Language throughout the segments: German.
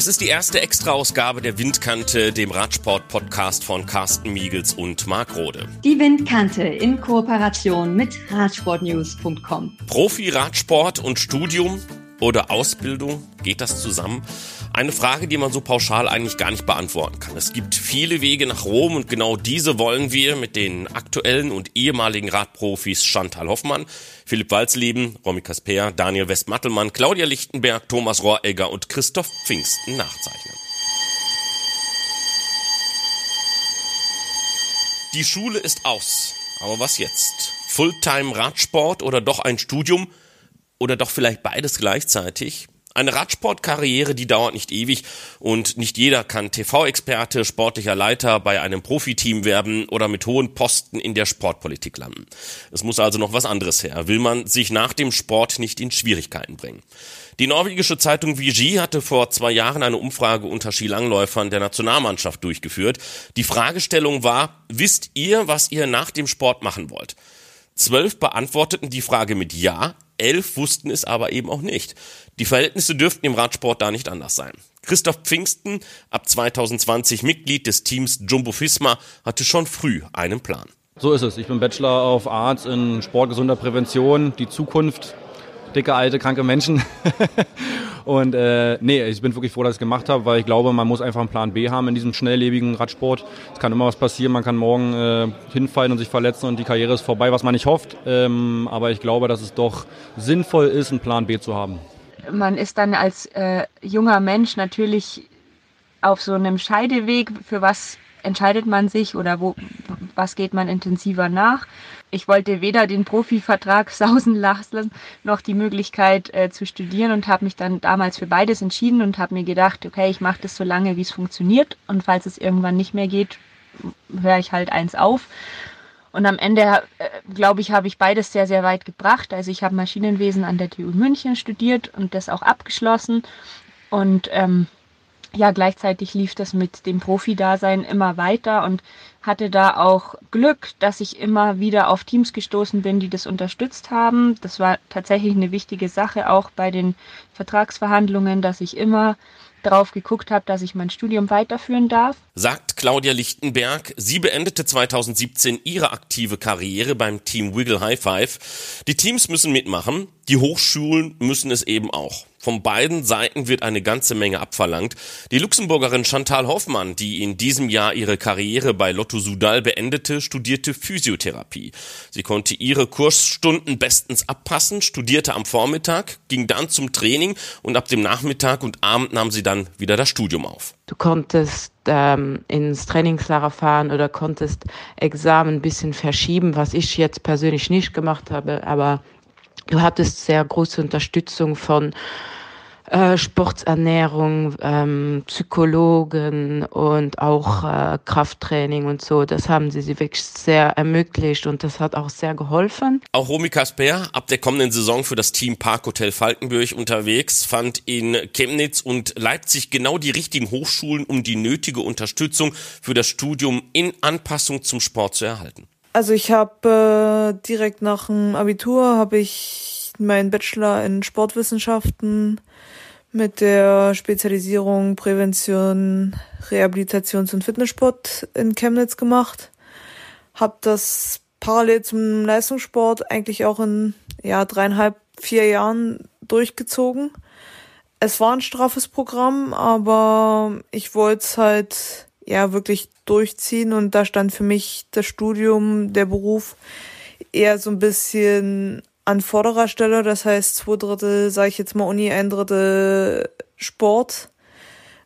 Das ist die erste Extra-Ausgabe der Windkante, dem Radsport-Podcast von Carsten Miegels und Marc Rode. Die Windkante in Kooperation mit Radsportnews.com. Profi-Radsport und Studium oder Ausbildung, geht das zusammen? Eine Frage, die man so pauschal eigentlich gar nicht beantworten kann. Es gibt viele Wege nach Rom und genau diese wollen wir mit den aktuellen und ehemaligen Radprofis Chantal Hoffmann, Philipp Walzleben, Romy Kasper, Daniel Westmattelmann, Claudia Lichtenberg, Thomas Rohregger und Christoph Pfingsten nachzeichnen. Die Schule ist aus. Aber was jetzt? Fulltime Radsport oder doch ein Studium? Oder doch vielleicht beides gleichzeitig? Eine Radsportkarriere, die dauert nicht ewig und nicht jeder kann TV-Experte, sportlicher Leiter bei einem Profiteam werden oder mit hohen Posten in der Sportpolitik landen. Es muss also noch was anderes her, will man sich nach dem Sport nicht in Schwierigkeiten bringen. Die norwegische Zeitung VG hatte vor zwei Jahren eine Umfrage unter Skilangläufern der Nationalmannschaft durchgeführt. Die Fragestellung war, wisst ihr, was ihr nach dem Sport machen wollt? Zwölf beantworteten die Frage mit Ja, elf wussten es aber eben auch nicht. Die Verhältnisse dürften im Radsport da nicht anders sein. Christoph Pfingsten, ab 2020 Mitglied des Teams Jumbo Fisma, hatte schon früh einen Plan. So ist es. Ich bin Bachelor of Arts in sportgesunder Prävention. Die Zukunft dicke, alte, kranke Menschen. und äh, nee, ich bin wirklich froh, dass ich es gemacht habe, weil ich glaube, man muss einfach einen Plan B haben in diesem schnelllebigen Radsport. Es kann immer was passieren, man kann morgen äh, hinfallen und sich verletzen und die Karriere ist vorbei, was man nicht hofft. Ähm, aber ich glaube, dass es doch sinnvoll ist, einen Plan B zu haben. Man ist dann als äh, junger Mensch natürlich auf so einem Scheideweg, für was entscheidet man sich oder wo, was geht man intensiver nach. Ich wollte weder den Profivertrag sausen lassen, noch die Möglichkeit äh, zu studieren und habe mich dann damals für beides entschieden und habe mir gedacht, okay, ich mache das so lange, wie es funktioniert und falls es irgendwann nicht mehr geht, höre ich halt eins auf. Und am Ende, äh, glaube ich, habe ich beides sehr, sehr weit gebracht. Also ich habe Maschinenwesen an der TU München studiert und das auch abgeschlossen. Und ähm, ja, gleichzeitig lief das mit dem Profi-Dasein immer weiter und hatte da auch Glück, dass ich immer wieder auf Teams gestoßen bin, die das unterstützt haben. Das war tatsächlich eine wichtige Sache auch bei den Vertragsverhandlungen, dass ich immer drauf geguckt habe, dass ich mein Studium weiterführen darf. Sagt Claudia Lichtenberg. Sie beendete 2017 ihre aktive Karriere beim Team Wiggle High Five. Die Teams müssen mitmachen, die Hochschulen müssen es eben auch. Von beiden Seiten wird eine ganze Menge abverlangt. Die Luxemburgerin Chantal Hoffmann, die in diesem Jahr ihre Karriere bei Lotto Sudal beendete, studierte Physiotherapie. Sie konnte ihre Kursstunden bestens abpassen, studierte am Vormittag, ging dann zum Training und ab dem Nachmittag und Abend nahm sie dann wieder das Studium auf. Du konntest ähm, ins Trainingslager fahren oder konntest Examen ein bisschen verschieben, was ich jetzt persönlich nicht gemacht habe, aber Du hattest sehr große Unterstützung von äh, Sporternährung, ähm, Psychologen und auch äh, Krafttraining und so. Das haben sie sie wirklich sehr ermöglicht und das hat auch sehr geholfen. Auch Romy Kasper, ab der kommenden Saison für das Team Parkhotel Falkenburg unterwegs, fand in Chemnitz und Leipzig genau die richtigen Hochschulen, um die nötige Unterstützung für das Studium in Anpassung zum Sport zu erhalten. Also ich habe äh, direkt nach dem Abitur habe ich meinen Bachelor in Sportwissenschaften mit der Spezialisierung Prävention, Rehabilitations- und Fitnesssport in Chemnitz gemacht. Hab das parallel zum Leistungssport eigentlich auch in ja dreieinhalb, vier Jahren durchgezogen. Es war ein straffes Programm, aber ich wollte es halt ja wirklich durchziehen und da stand für mich das Studium, der Beruf eher so ein bisschen an vorderer Stelle. Das heißt, zwei Drittel, sage ich jetzt mal Uni, ein Drittel Sport.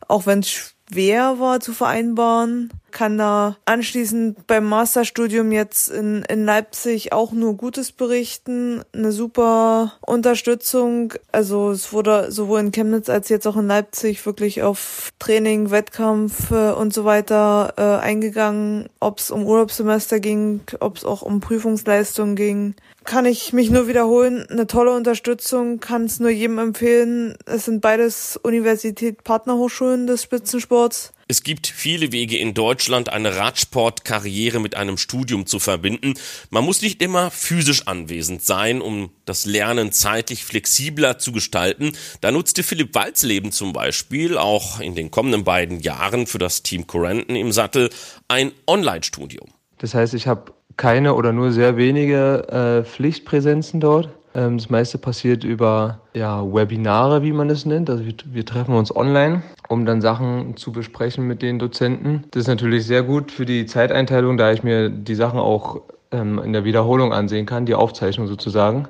Auch wenn es schwer war zu vereinbaren. Kann da anschließend beim Masterstudium jetzt in, in Leipzig auch nur Gutes berichten. Eine super Unterstützung. Also es wurde sowohl in Chemnitz als jetzt auch in Leipzig wirklich auf Training, Wettkampf äh, und so weiter äh, eingegangen. Ob es um Urlaubssemester ging, ob es auch um Prüfungsleistung ging kann ich mich nur wiederholen. Eine tolle Unterstützung, kann es nur jedem empfehlen. Es sind beides Universität Partnerhochschulen des Spitzensports. Es gibt viele Wege in Deutschland, eine Radsportkarriere mit einem Studium zu verbinden. Man muss nicht immer physisch anwesend sein, um das Lernen zeitlich flexibler zu gestalten. Da nutzte Philipp Walzleben zum Beispiel auch in den kommenden beiden Jahren für das Team Corenton im Sattel ein Online-Studium. Das heißt, ich habe keine oder nur sehr wenige äh, Pflichtpräsenzen dort. Ähm, das meiste passiert über ja, Webinare, wie man es nennt. Also wir, wir, treffen uns online, um dann Sachen zu besprechen mit den Dozenten. Das ist natürlich sehr gut für die Zeiteinteilung, da ich mir die Sachen auch ähm, in der Wiederholung ansehen kann, die Aufzeichnung sozusagen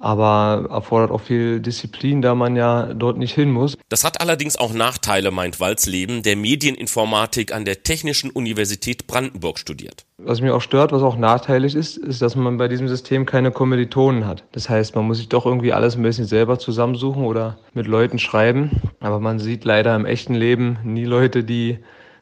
aber erfordert auch viel Disziplin, da man ja dort nicht hin muss. Das hat allerdings auch Nachteile, meint Walzleben, der Medieninformatik an der Technischen Universität Brandenburg studiert. Was mich auch stört, was auch nachteilig ist, ist, dass man bei diesem System keine Kommilitonen hat. Das heißt, man muss sich doch irgendwie alles ein bisschen selber zusammensuchen oder mit Leuten schreiben. Aber man sieht leider im echten Leben nie Leute, die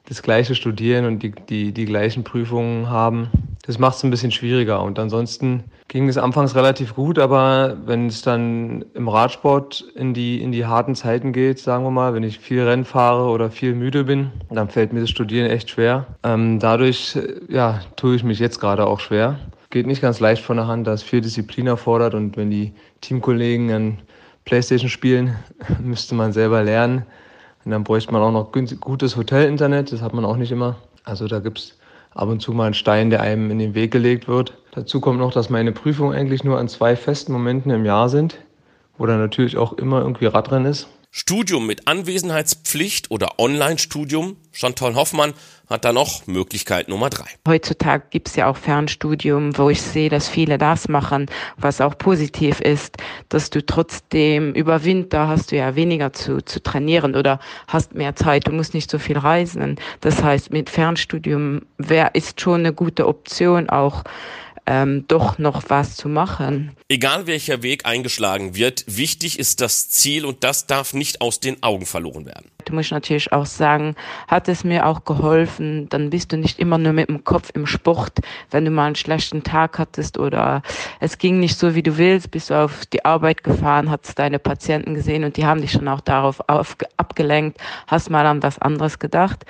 das gleiche studieren und die, die, die gleichen Prüfungen haben. Das macht es ein bisschen schwieriger. Und ansonsten ging es anfangs relativ gut, aber wenn es dann im Radsport in die, in die harten Zeiten geht, sagen wir mal, wenn ich viel Rennen fahre oder viel müde bin, dann fällt mir das Studieren echt schwer. Ähm, dadurch ja, tue ich mich jetzt gerade auch schwer. Geht nicht ganz leicht von der Hand, da es viel Disziplin erfordert und wenn die Teamkollegen an Playstation spielen, müsste man selber lernen. Und dann bräuchte man auch noch gutes Hotelinternet, das hat man auch nicht immer. Also da gibt es ab und zu mal einen Stein, der einem in den Weg gelegt wird. Dazu kommt noch, dass meine Prüfungen eigentlich nur an zwei festen Momenten im Jahr sind, wo dann natürlich auch immer irgendwie Radrennen ist. Studium mit Anwesenheitspflicht oder Online-Studium. Chantal Hoffmann hat da noch Möglichkeit Nummer drei. Heutzutage gibt es ja auch Fernstudium, wo ich sehe, dass viele das machen, was auch positiv ist, dass du trotzdem über Winter hast du ja weniger zu, zu trainieren oder hast mehr Zeit, du musst nicht so viel reisen. Das heißt, mit Fernstudium wär, ist schon eine gute Option auch ähm, doch noch was zu machen. Egal welcher Weg eingeschlagen wird, wichtig ist das Ziel und das darf nicht aus den Augen verloren werden. Du musst natürlich auch sagen, hat es mir auch geholfen, dann bist du nicht immer nur mit dem Kopf im Sport, wenn du mal einen schlechten Tag hattest oder es ging nicht so, wie du willst, bist du auf die Arbeit gefahren, hast deine Patienten gesehen und die haben dich schon auch darauf auf, abgelenkt, hast mal an was anderes gedacht.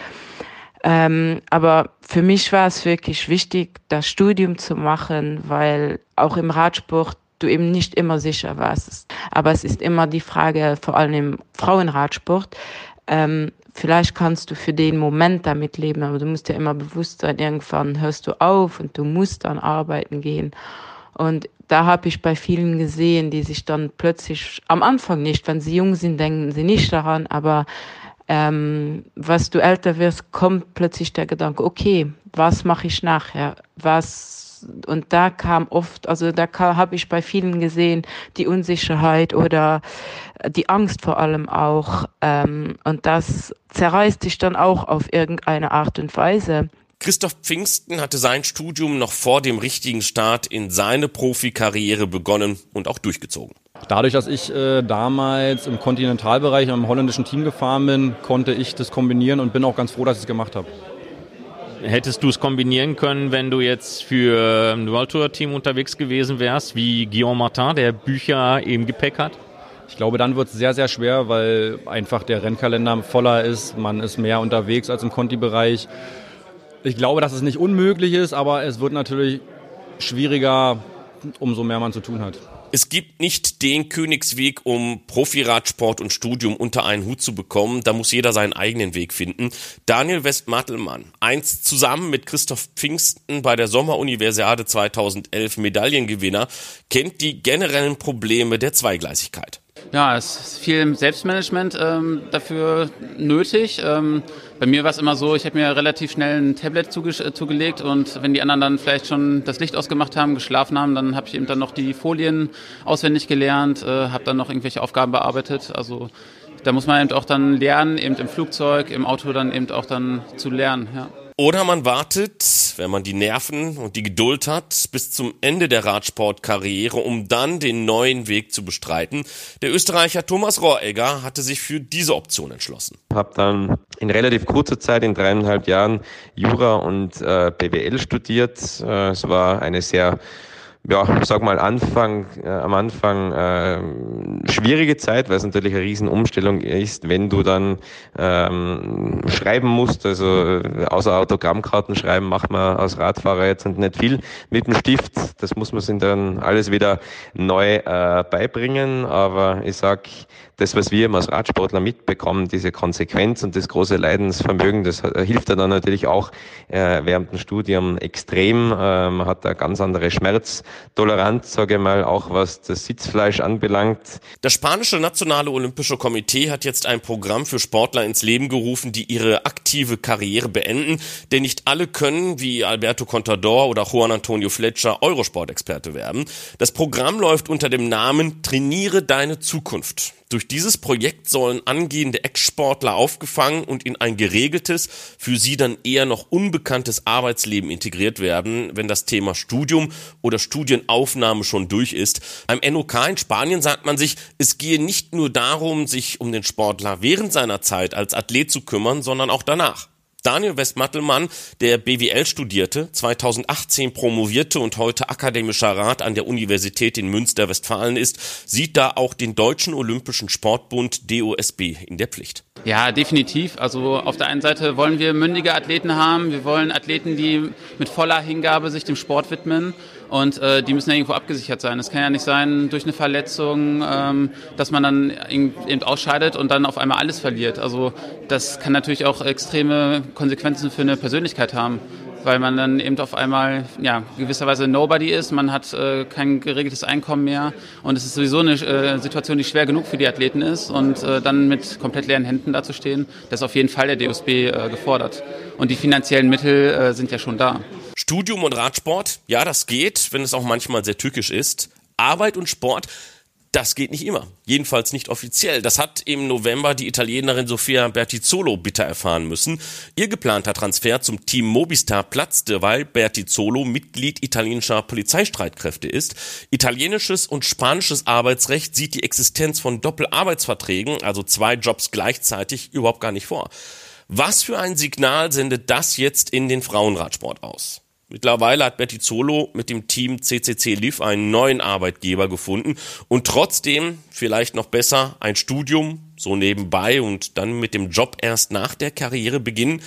Ähm, aber für mich war es wirklich wichtig, das Studium zu machen, weil auch im Radsport du eben nicht immer sicher warst. Aber es ist immer die Frage, vor allem im Frauenradsport, ähm, vielleicht kannst du für den Moment damit leben, aber du musst ja immer bewusst sein, irgendwann hörst du auf und du musst dann arbeiten gehen. Und da habe ich bei vielen gesehen, die sich dann plötzlich am Anfang nicht, wenn sie jung sind, denken sie nicht daran, aber ähm, was du älter wirst, kommt plötzlich der Gedanke, okay, was mache ich nachher? Was und da kam oft, also da habe ich bei vielen gesehen, die Unsicherheit oder die Angst vor allem auch. Ähm, und das zerreißt sich dann auch auf irgendeine Art und Weise. Christoph Pfingsten hatte sein Studium noch vor dem richtigen Start in seine Profikarriere begonnen und auch durchgezogen. Dadurch, dass ich äh, damals im Kontinentalbereich am holländischen Team gefahren bin, konnte ich das kombinieren und bin auch ganz froh, dass ich es gemacht habe. Hättest du es kombinieren können, wenn du jetzt für ein World Tour Team unterwegs gewesen wärst, wie Guillaume Martin, der Bücher im Gepäck hat? Ich glaube, dann wird es sehr, sehr schwer, weil einfach der Rennkalender voller ist. Man ist mehr unterwegs als im Conti-Bereich. Ich glaube, dass es nicht unmöglich ist, aber es wird natürlich schwieriger, umso mehr man zu tun hat. Es gibt nicht den Königsweg, um Profiradsport und Studium unter einen Hut zu bekommen. Da muss jeder seinen eigenen Weg finden. Daniel Westmartelmann, einst zusammen mit Christoph Pfingsten bei der Sommeruniversiade 2011 Medaillengewinner, kennt die generellen Probleme der Zweigleisigkeit. Ja, es ist viel Selbstmanagement ähm, dafür nötig. Ähm, bei mir war es immer so, ich habe mir relativ schnell ein Tablet zuge zugelegt und wenn die anderen dann vielleicht schon das Licht ausgemacht haben, geschlafen haben, dann habe ich eben dann noch die Folien auswendig gelernt, äh, habe dann noch irgendwelche Aufgaben bearbeitet. Also da muss man eben auch dann lernen, eben im Flugzeug, im Auto dann eben auch dann zu lernen. Ja. Oder man wartet, wenn man die Nerven und die Geduld hat, bis zum Ende der Radsportkarriere, um dann den neuen Weg zu bestreiten. Der Österreicher Thomas Rohregger hatte sich für diese Option entschlossen. Habe dann in relativ kurzer Zeit, in dreieinhalb Jahren, Jura und äh, BWL studiert. Äh, es war eine sehr ja, sag mal Anfang, äh, am Anfang äh, schwierige Zeit, weil es natürlich eine Riesenumstellung ist, wenn du dann ähm, schreiben musst, also äh, außer Autogrammkarten schreiben macht man als Radfahrer jetzt nicht viel mit dem Stift. Das muss man sich dann alles wieder neu äh, beibringen. Aber ich sag, das, was wir als Radsportler mitbekommen, diese Konsequenz und das große Leidensvermögen, das hilft dann natürlich auch äh, während dem Studium extrem. Äh, man hat da ganz andere Schmerztoleranz, sage ich mal, auch was das Sitzfleisch anbelangt. Das spanische Nationale Olympische Komitee hat jetzt ein Programm für Sportler ins Leben gerufen, die ihre aktive Karriere beenden, denn nicht alle können, wie Alberto Contador oder Juan Antonio Fletcher, Eurosport-Experte werden. Das Programm läuft unter dem Namen Trainiere deine Zukunft. Durch dieses Projekt sollen angehende Ex-Sportler aufgefangen und in ein geregeltes, für sie dann eher noch unbekanntes Arbeitsleben integriert werden, wenn das Thema Studium oder Studienaufnahme schon durch ist. Beim NOK in Spanien sagt man sich, es gehe nicht nur darum, sich um den Sportler während seiner Zeit als Athlet zu kümmern, sondern auch danach. Daniel Westmattelmann, der BWL studierte, 2018 promovierte und heute akademischer Rat an der Universität in Münster-Westfalen ist, sieht da auch den Deutschen Olympischen Sportbund DOSB in der Pflicht. Ja, definitiv. Also auf der einen Seite wollen wir mündige Athleten haben. Wir wollen Athleten, die mit voller Hingabe sich dem Sport widmen. Und äh, die müssen ja irgendwo abgesichert sein. Es kann ja nicht sein, durch eine Verletzung, ähm, dass man dann eben ausscheidet und dann auf einmal alles verliert. Also das kann natürlich auch extreme Konsequenzen für eine Persönlichkeit haben weil man dann eben auf einmal ja gewisserweise Nobody ist, man hat äh, kein geregeltes Einkommen mehr und es ist sowieso eine äh, Situation, die schwer genug für die Athleten ist und äh, dann mit komplett leeren Händen dazustehen, das ist auf jeden Fall der DOSB äh, gefordert und die finanziellen Mittel äh, sind ja schon da. Studium und Radsport, ja, das geht, wenn es auch manchmal sehr tückisch ist. Arbeit und Sport, das geht nicht immer. Jedenfalls nicht offiziell. Das hat im November die Italienerin Sofia Bertizzolo bitter erfahren müssen. Ihr geplanter Transfer zum Team Mobistar platzte, weil Bertizzolo Mitglied italienischer Polizeistreitkräfte ist. Italienisches und spanisches Arbeitsrecht sieht die Existenz von Doppelarbeitsverträgen, also zwei Jobs gleichzeitig, überhaupt gar nicht vor. Was für ein Signal sendet das jetzt in den Frauenradsport aus? Mittlerweile hat Betty Zolo mit dem Team CCC Liv einen neuen Arbeitgeber gefunden und trotzdem, vielleicht noch besser, ein Studium so nebenbei und dann mit dem Job erst nach der Karriere beginnen.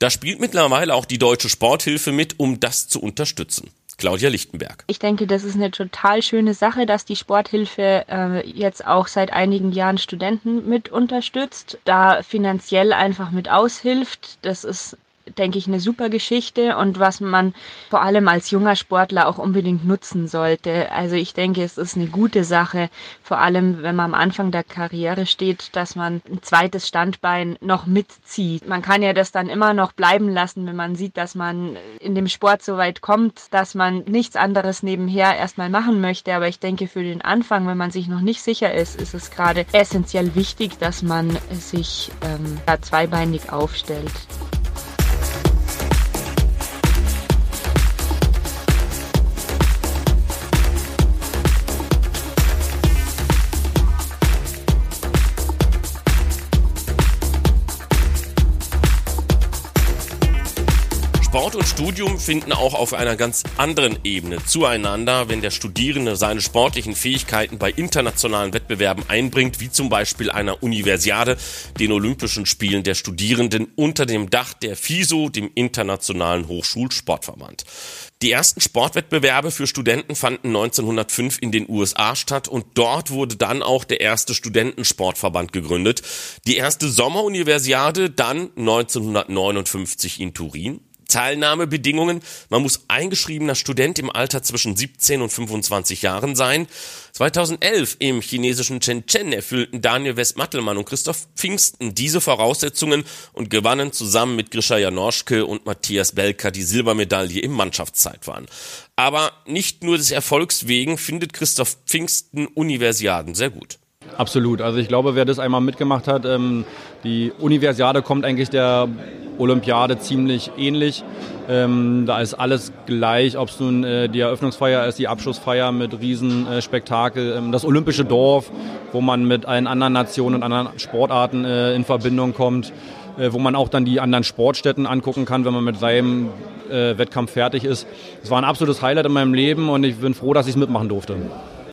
Da spielt mittlerweile auch die Deutsche Sporthilfe mit, um das zu unterstützen. Claudia Lichtenberg. Ich denke, das ist eine total schöne Sache, dass die Sporthilfe äh, jetzt auch seit einigen Jahren Studenten mit unterstützt, da finanziell einfach mit aushilft. Das ist denke ich, eine super Geschichte und was man vor allem als junger Sportler auch unbedingt nutzen sollte. Also ich denke, es ist eine gute Sache, vor allem wenn man am Anfang der Karriere steht, dass man ein zweites Standbein noch mitzieht. Man kann ja das dann immer noch bleiben lassen, wenn man sieht, dass man in dem Sport so weit kommt, dass man nichts anderes nebenher erstmal machen möchte. Aber ich denke, für den Anfang, wenn man sich noch nicht sicher ist, ist es gerade essentiell wichtig, dass man sich ähm, da zweibeinig aufstellt. Sport und Studium finden auch auf einer ganz anderen Ebene zueinander, wenn der Studierende seine sportlichen Fähigkeiten bei internationalen Wettbewerben einbringt, wie zum Beispiel einer Universiade, den Olympischen Spielen der Studierenden unter dem Dach der FISO, dem Internationalen Hochschulsportverband. Die ersten Sportwettbewerbe für Studenten fanden 1905 in den USA statt und dort wurde dann auch der erste Studentensportverband gegründet. Die erste Sommeruniversiade dann 1959 in Turin. Teilnahmebedingungen. Man muss eingeschriebener Student im Alter zwischen 17 und 25 Jahren sein. 2011 im chinesischen Shenzhen erfüllten Daniel Westmattelmann und Christoph Pfingsten diese Voraussetzungen und gewannen zusammen mit Grisha Janoschke und Matthias Belka die Silbermedaille im Mannschaftszeitfahren. Aber nicht nur des Erfolgs wegen findet Christoph Pfingsten Universiaden sehr gut. Absolut. Also ich glaube, wer das einmal mitgemacht hat, ähm, die Universiade kommt eigentlich der Olympiade ziemlich ähnlich. Ähm, da ist alles gleich, ob es nun äh, die Eröffnungsfeier ist, die Abschlussfeier mit Riesenspektakel, äh, ähm, das olympische Dorf, wo man mit allen anderen Nationen und anderen Sportarten äh, in Verbindung kommt, äh, wo man auch dann die anderen Sportstätten angucken kann, wenn man mit seinem äh, Wettkampf fertig ist. Es war ein absolutes Highlight in meinem Leben und ich bin froh, dass ich es mitmachen durfte.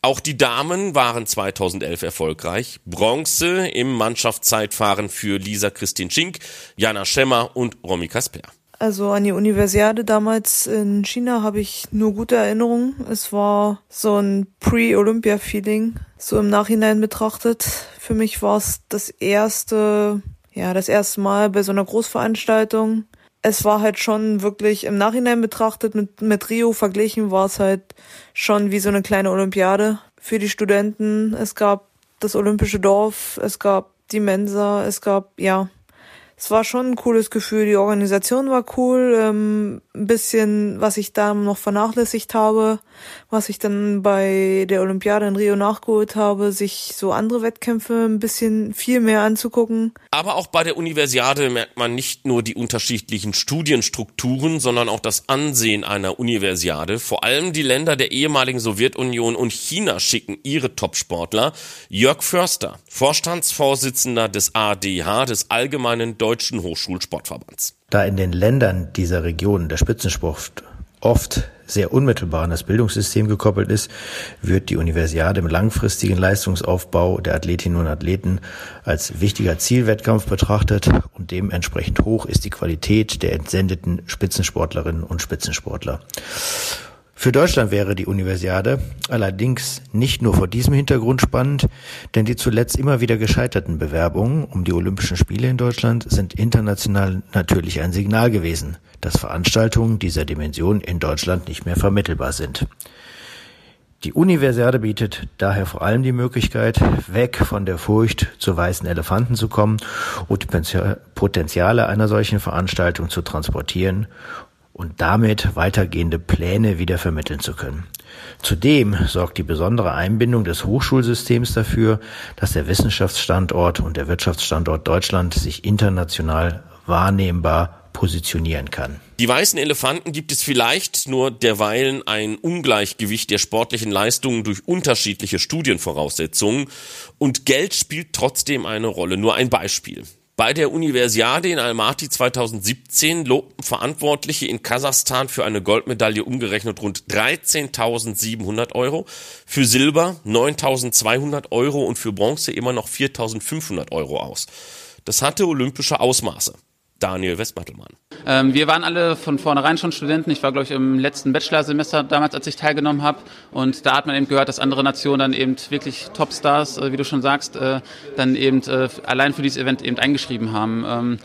Auch die Damen waren 2011 erfolgreich. Bronze im Mannschaftszeitfahren für Lisa Christine Schink, Jana Schemmer und Romy Kasper. Also an die Universiade damals in China habe ich nur gute Erinnerungen. Es war so ein Pre-Olympia-Feeling, so im Nachhinein betrachtet. Für mich war es das erste, ja, das erste Mal bei so einer Großveranstaltung. Es war halt schon wirklich im Nachhinein betrachtet mit, mit Rio verglichen war es halt schon wie so eine kleine Olympiade für die Studenten. Es gab das olympische Dorf, es gab die Mensa, es gab, ja, es war schon ein cooles Gefühl. Die Organisation war cool. Ähm, ein bisschen, was ich da noch vernachlässigt habe, was ich dann bei der Olympiade in Rio nachgeholt habe, sich so andere Wettkämpfe ein bisschen viel mehr anzugucken. Aber auch bei der Universiade merkt man nicht nur die unterschiedlichen Studienstrukturen, sondern auch das Ansehen einer Universiade. Vor allem die Länder der ehemaligen Sowjetunion und China schicken ihre Topsportler. Jörg Förster, Vorstandsvorsitzender des ADH, des Allgemeinen Deutschen Hochschulsportverbands. Da in den Ländern dieser Region der Spitzensport oft sehr unmittelbar an das Bildungssystem gekoppelt ist, wird die Universiade im langfristigen Leistungsaufbau der Athletinnen und Athleten als wichtiger Zielwettkampf betrachtet und dementsprechend hoch ist die Qualität der entsendeten Spitzensportlerinnen und Spitzensportler. Für Deutschland wäre die Universiade allerdings nicht nur vor diesem Hintergrund spannend, denn die zuletzt immer wieder gescheiterten Bewerbungen um die Olympischen Spiele in Deutschland sind international natürlich ein Signal gewesen, dass Veranstaltungen dieser Dimension in Deutschland nicht mehr vermittelbar sind. Die Universiade bietet daher vor allem die Möglichkeit, weg von der Furcht zu weißen Elefanten zu kommen und die Potenziale einer solchen Veranstaltung zu transportieren und damit weitergehende Pläne wieder vermitteln zu können. Zudem sorgt die besondere Einbindung des Hochschulsystems dafür, dass der Wissenschaftsstandort und der Wirtschaftsstandort Deutschland sich international wahrnehmbar positionieren kann. Die weißen Elefanten gibt es vielleicht, nur derweilen ein Ungleichgewicht der sportlichen Leistungen durch unterschiedliche Studienvoraussetzungen und Geld spielt trotzdem eine Rolle. Nur ein Beispiel. Bei der Universiade in Almaty 2017 lobten Verantwortliche in Kasachstan für eine Goldmedaille umgerechnet rund 13.700 Euro, für Silber 9.200 Euro und für Bronze immer noch 4.500 Euro aus. Das hatte olympische Ausmaße. Daniel Westmattelmann. Ähm, wir waren alle von vornherein schon Studenten. Ich war, glaube ich, im letzten Bachelorsemester damals, als ich teilgenommen habe. Und da hat man eben gehört, dass andere Nationen dann eben wirklich Topstars, äh, wie du schon sagst, äh, dann eben äh, allein für dieses Event eben eingeschrieben haben. Ähm,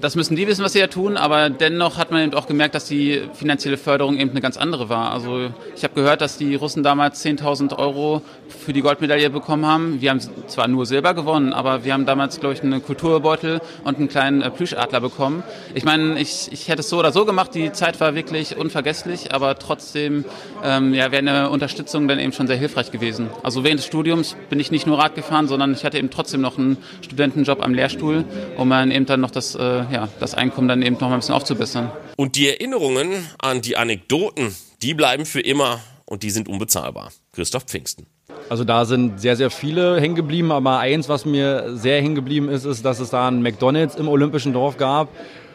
das müssen die wissen, was sie ja tun, aber dennoch hat man eben auch gemerkt, dass die finanzielle Förderung eben eine ganz andere war. Also ich habe gehört, dass die Russen damals 10.000 Euro für die Goldmedaille bekommen haben. Wir haben zwar nur Silber gewonnen, aber wir haben damals, glaube ich, einen Kulturbeutel und einen kleinen äh, Plüschadler bekommen. Ich meine, ich, ich hätte es so oder so gemacht, die Zeit war wirklich unvergesslich, aber trotzdem ähm, ja, wäre eine Unterstützung dann eben schon sehr hilfreich gewesen. Also während des Studiums bin ich nicht nur Rad gefahren, sondern ich hatte eben trotzdem noch einen Studentenjob am Lehrstuhl, um dann eben dann noch das äh, ja, das Einkommen dann eben noch mal ein bisschen aufzubessern. Und die Erinnerungen an die Anekdoten, die bleiben für immer und die sind unbezahlbar. Christoph Pfingsten. Also da sind sehr, sehr viele hängen geblieben, aber eins, was mir sehr hängen geblieben ist, ist, dass es da ein McDonalds im Olympischen Dorf gab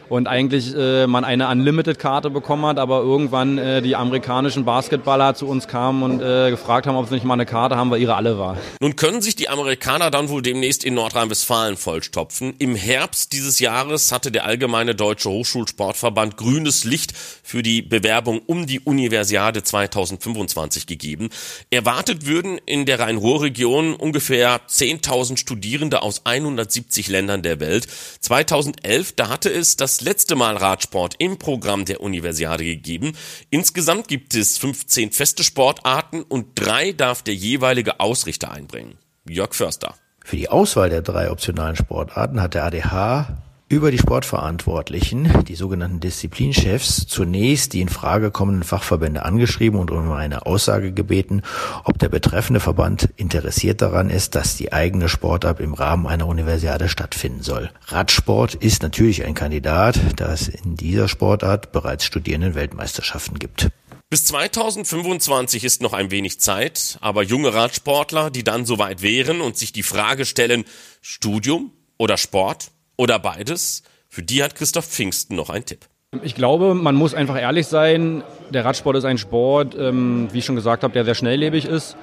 und eigentlich äh, man eine Unlimited-Karte bekommen hat, aber irgendwann äh, die amerikanischen Basketballer zu uns kamen und äh, gefragt haben, ob sie nicht mal eine Karte haben, weil ihre alle war. Nun können sich die Amerikaner dann wohl demnächst in Nordrhein-Westfalen vollstopfen. Im Herbst dieses Jahres hatte der Allgemeine Deutsche Hochschulsportverband grünes Licht für die Bewerbung um die Universiade 2025 gegeben. Erwartet würden in der Rhein-Ruhr-Region ungefähr 10.000 Studierende aus 170 Ländern der Welt. 2011, da hatte es das letzte Mal Radsport im Programm der Universiade gegeben. Insgesamt gibt es 15 feste Sportarten und drei darf der jeweilige Ausrichter einbringen. Jörg Förster. Für die Auswahl der drei optionalen Sportarten hat der ADH über die Sportverantwortlichen, die sogenannten Disziplinchefs, zunächst die in Frage kommenden Fachverbände angeschrieben und um eine Aussage gebeten, ob der betreffende Verband interessiert daran ist, dass die eigene Sportart im Rahmen einer Universiade stattfinden soll. Radsport ist natürlich ein Kandidat, da es in dieser Sportart bereits Studierendenweltmeisterschaften gibt. Bis 2025 ist noch ein wenig Zeit, aber junge Radsportler, die dann soweit wären und sich die Frage stellen, Studium oder Sport? Oder beides? Für die hat Christoph Pfingsten noch einen Tipp. Ich glaube, man muss einfach ehrlich sein. Der Radsport ist ein Sport, ähm, wie ich schon gesagt habe, der sehr schnelllebig ist.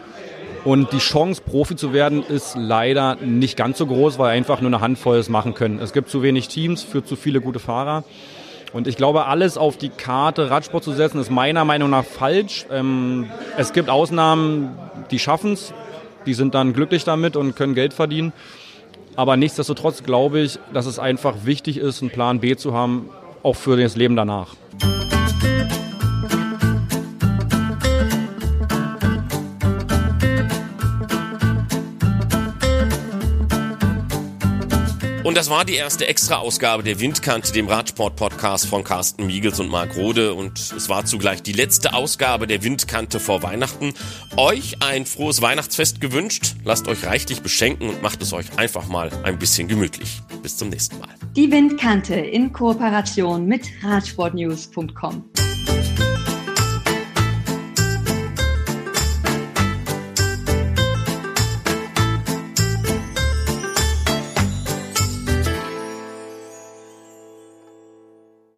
Und die Chance, Profi zu werden, ist leider nicht ganz so groß, weil einfach nur eine Handvoll es machen können. Es gibt zu wenig Teams für zu viele gute Fahrer. Und ich glaube, alles auf die Karte Radsport zu setzen, ist meiner Meinung nach falsch. Ähm, es gibt Ausnahmen, die schaffen es, die sind dann glücklich damit und können Geld verdienen. Aber nichtsdestotrotz glaube ich, dass es einfach wichtig ist, einen Plan B zu haben, auch für das Leben danach. Und das war die erste Extra-Ausgabe der Windkante, dem Radsport-Podcast von Carsten Miegels und Marc Rode. Und es war zugleich die letzte Ausgabe der Windkante vor Weihnachten. Euch ein frohes Weihnachtsfest gewünscht. Lasst euch reichlich beschenken und macht es euch einfach mal ein bisschen gemütlich. Bis zum nächsten Mal. Die Windkante in Kooperation mit Radsportnews.com.